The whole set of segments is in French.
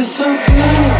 feels so good.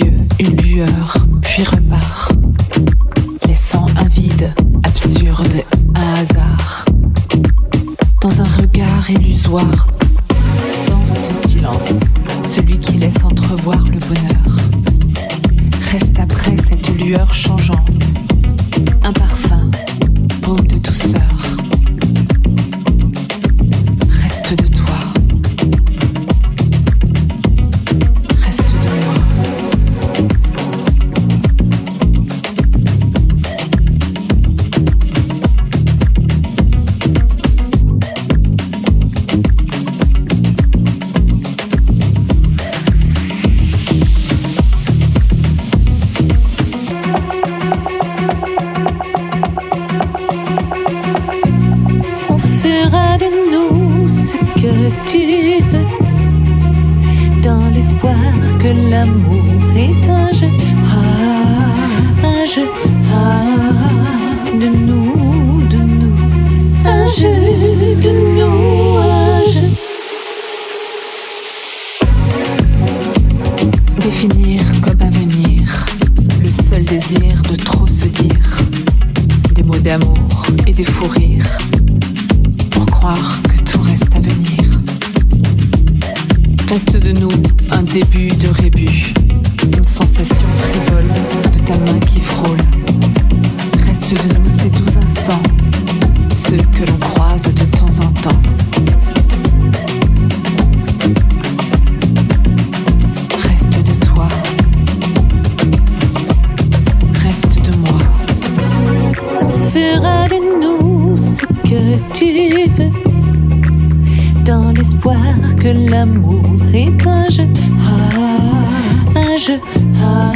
une lueur, puis repart, laissant un vide absurde, un hasard. Dans un regard illusoire, tu veux. Dans l'espoir que l'amour est un jeu, ah, un jeu ah,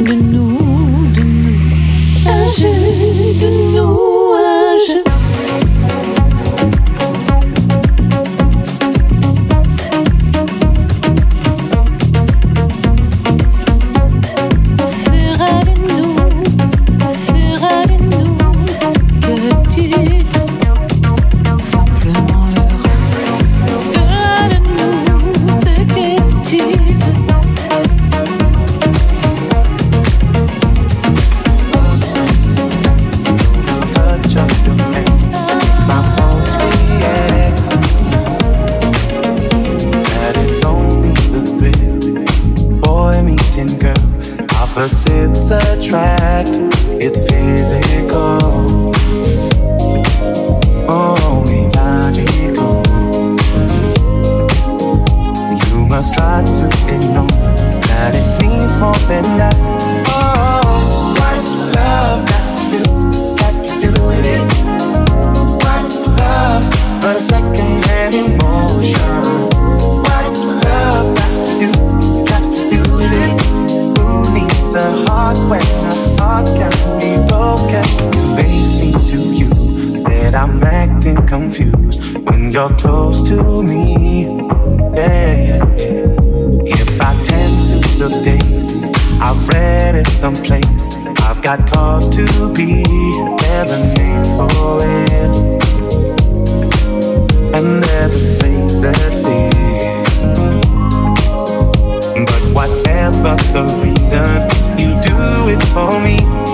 de nous, de nous, un jeu de nous. about the reason you do it for me.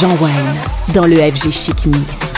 Jean Wine dans le FG Chic Mix.